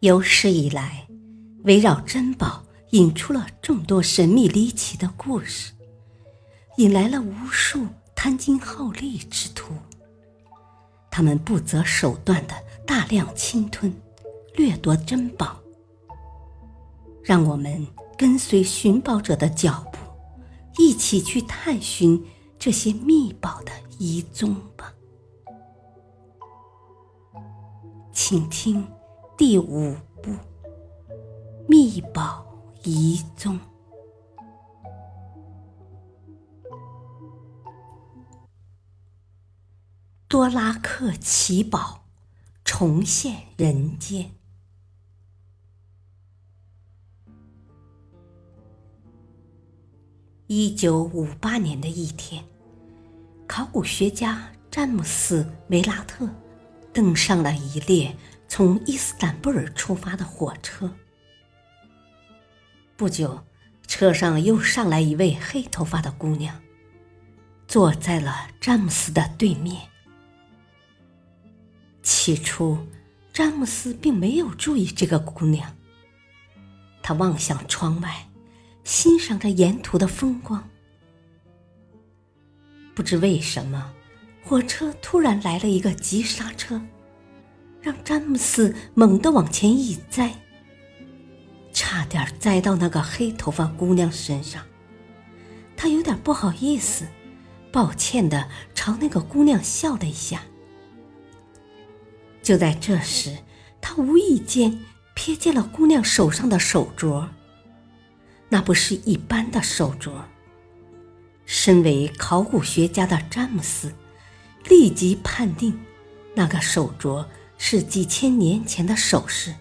有史以来，围绕珍宝引出了众多神秘离奇的故事，引来了无数贪金好利之徒。他们不择手段的大量侵吞、掠夺珍宝。让我们跟随寻宝者的脚步，一起去探寻这些秘宝的遗踪吧。请听第五部《秘宝遗踪》。多拉克奇宝重现人间。一九五八年的一天，考古学家詹姆斯·梅拉特登上了一列从伊斯坦布尔出发的火车。不久，车上又上来一位黑头发的姑娘，坐在了詹姆斯的对面。起初，詹姆斯并没有注意这个姑娘。他望向窗外，欣赏着沿途的风光。不知为什么，火车突然来了一个急刹车，让詹姆斯猛地往前一栽，差点栽到那个黑头发姑娘身上。他有点不好意思，抱歉的朝那个姑娘笑了一下。就在这时，他无意间瞥见了姑娘手上的手镯。那不是一般的手镯。身为考古学家的詹姆斯，立即判定那个手镯是几千年前的首饰。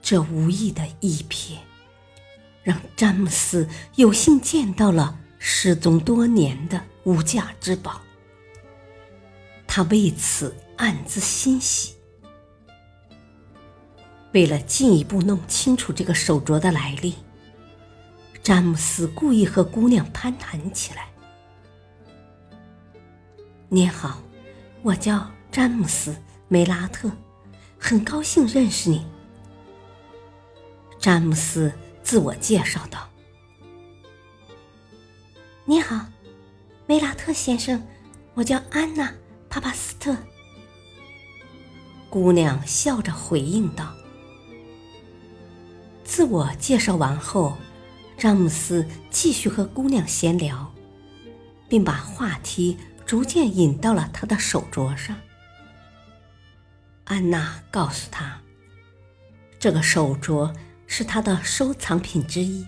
这无意的一瞥，让詹姆斯有幸见到了失踪多年的无价之宝。他为此。暗自欣喜。为了进一步弄清楚这个手镯的来历，詹姆斯故意和姑娘攀谈起来。“您好，我叫詹姆斯·梅拉特，很高兴认识你。”詹姆斯自我介绍道。“你好，梅拉特先生，我叫安娜·帕帕斯特。”姑娘笑着回应道：“自我介绍完后，詹姆斯继续和姑娘闲聊，并把话题逐渐引到了他的手镯上。安娜告诉他，这个手镯是他的收藏品之一，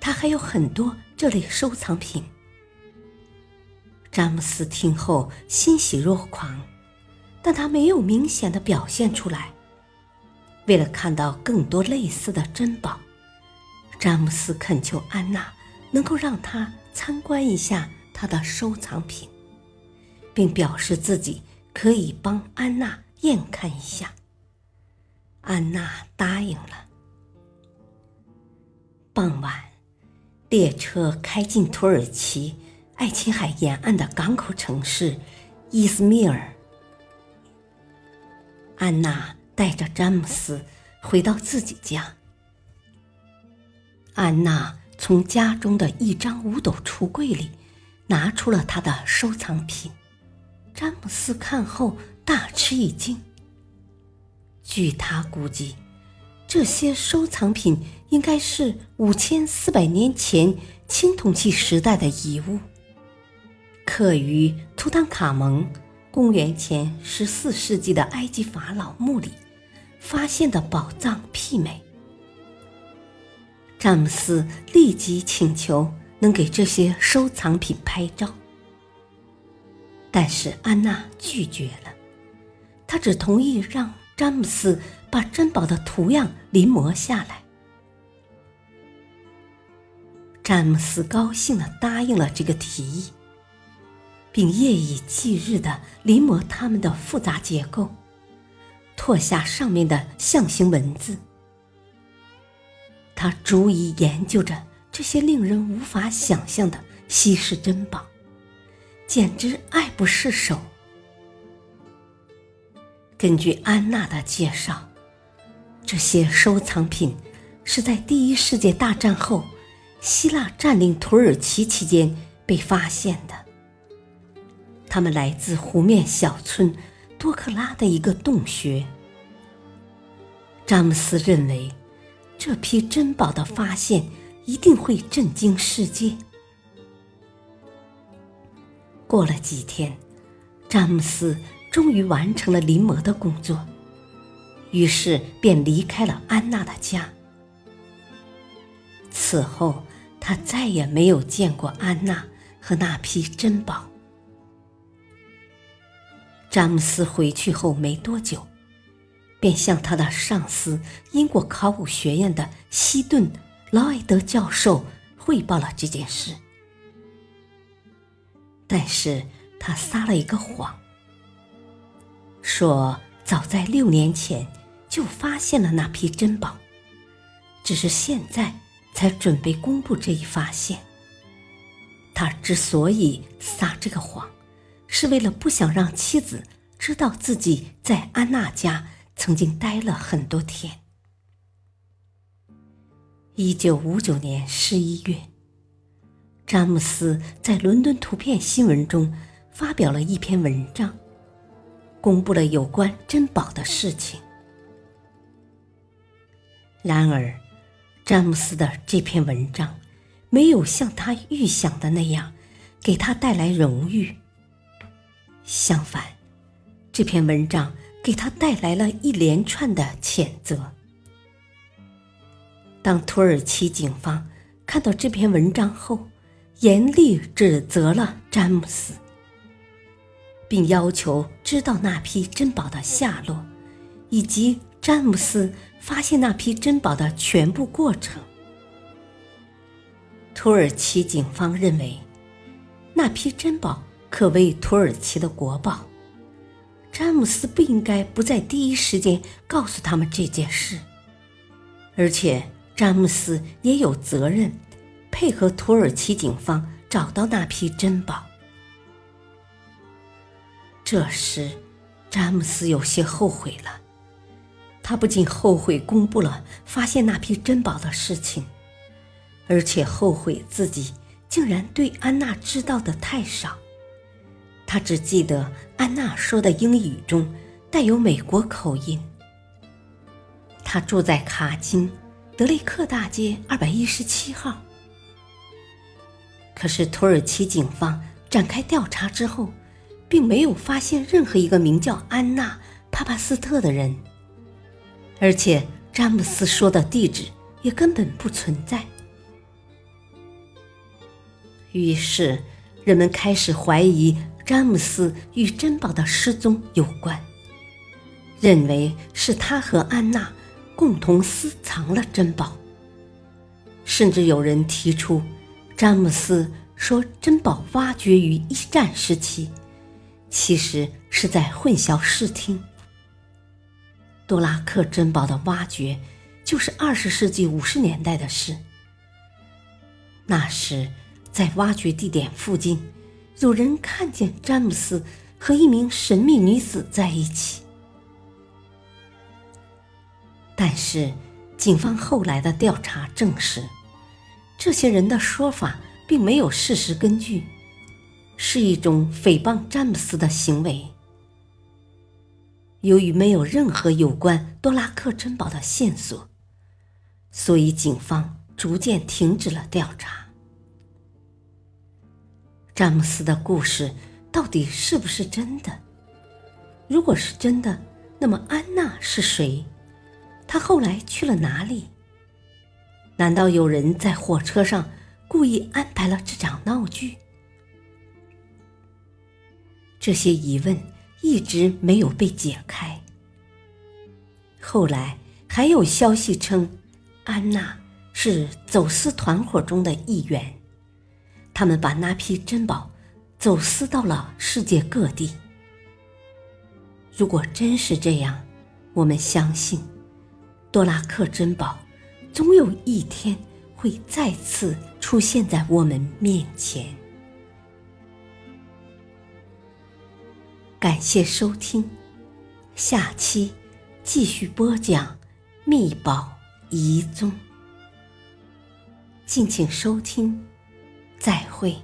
他还有很多这类收藏品。”詹姆斯听后欣喜若狂。但他没有明显的表现出来。为了看到更多类似的珍宝，詹姆斯恳求安娜能够让他参观一下他的收藏品，并表示自己可以帮安娜验看一下。安娜答应了。傍晚，列车开进土耳其爱琴海沿岸的港口城市伊斯密尔。安娜带着詹姆斯回到自己家。安娜从家中的一张五斗橱柜里拿出了她的收藏品。詹姆斯看后大吃一惊。据他估计，这些收藏品应该是五千四百年前青铜器时代的遗物，刻于图坦卡蒙。公元前十四世纪的埃及法老墓里发现的宝藏媲美。詹姆斯立即请求能给这些收藏品拍照，但是安娜拒绝了，他只同意让詹姆斯把珍宝的图样临摹下来。詹姆斯高兴地答应了这个提议。并夜以继日地临摹它们的复杂结构，拓下上面的象形文字。他逐一研究着这些令人无法想象的稀世珍宝，简直爱不释手。根据安娜的介绍，这些收藏品是在第一世界大战后，希腊占领土耳其期间被发现的。它们来自湖面小村多克拉的一个洞穴。詹姆斯认为，这批珍宝的发现一定会震惊世界。过了几天，詹姆斯终于完成了临摹的工作。于是便离开了安娜的家。此后，他再也没有见过安娜和那批珍宝。詹姆斯回去后没多久，便向他的上司英国考古学院的希顿·劳埃德教授汇报了这件事。但是他撒了一个谎，说早在六年前。就发现了那批珍宝，只是现在才准备公布这一发现。他之所以撒这个谎，是为了不想让妻子知道自己在安娜家曾经待了很多天。一九五九年十一月，詹姆斯在《伦敦图片新闻》中发表了一篇文章，公布了有关珍宝的事情。然而，詹姆斯的这篇文章没有像他预想的那样给他带来荣誉。相反，这篇文章给他带来了一连串的谴责。当土耳其警方看到这篇文章后，严厉指责了詹姆斯，并要求知道那批珍宝的下落，以及詹姆斯。发现那批珍宝的全部过程。土耳其警方认为，那批珍宝可谓土耳其的国宝。詹姆斯不应该不在第一时间告诉他们这件事，而且詹姆斯也有责任配合土耳其警方找到那批珍宝。这时，詹姆斯有些后悔了。他不仅后悔公布了发现那批珍宝的事情，而且后悔自己竟然对安娜知道的太少。他只记得安娜说的英语中带有美国口音。他住在卡金德雷克大街二百一十七号。可是土耳其警方展开调查之后，并没有发现任何一个名叫安娜·帕帕斯特的人。而且詹姆斯说的地址也根本不存在。于是，人们开始怀疑詹姆斯与珍宝的失踪有关，认为是他和安娜共同私藏了珍宝。甚至有人提出，詹姆斯说珍宝挖掘于一战时期，其实是在混淆视听。多拉克珍宝的挖掘，就是二十世纪五十年代的事。那时，在挖掘地点附近，有人看见詹姆斯和一名神秘女子在一起。但是，警方后来的调查证实，这些人的说法并没有事实根据，是一种诽谤詹姆斯的行为。由于没有任何有关多拉克珍宝的线索，所以警方逐渐停止了调查。詹姆斯的故事到底是不是真的？如果是真的，那么安娜是谁？她后来去了哪里？难道有人在火车上故意安排了这场闹剧？这些疑问。一直没有被解开。后来还有消息称，安娜是走私团伙中的一员，他们把那批珍宝走私到了世界各地。如果真是这样，我们相信，多拉克珍宝总有一天会再次出现在我们面前。感谢收听，下期继续播讲秘宝遗踪。敬请收听，再会。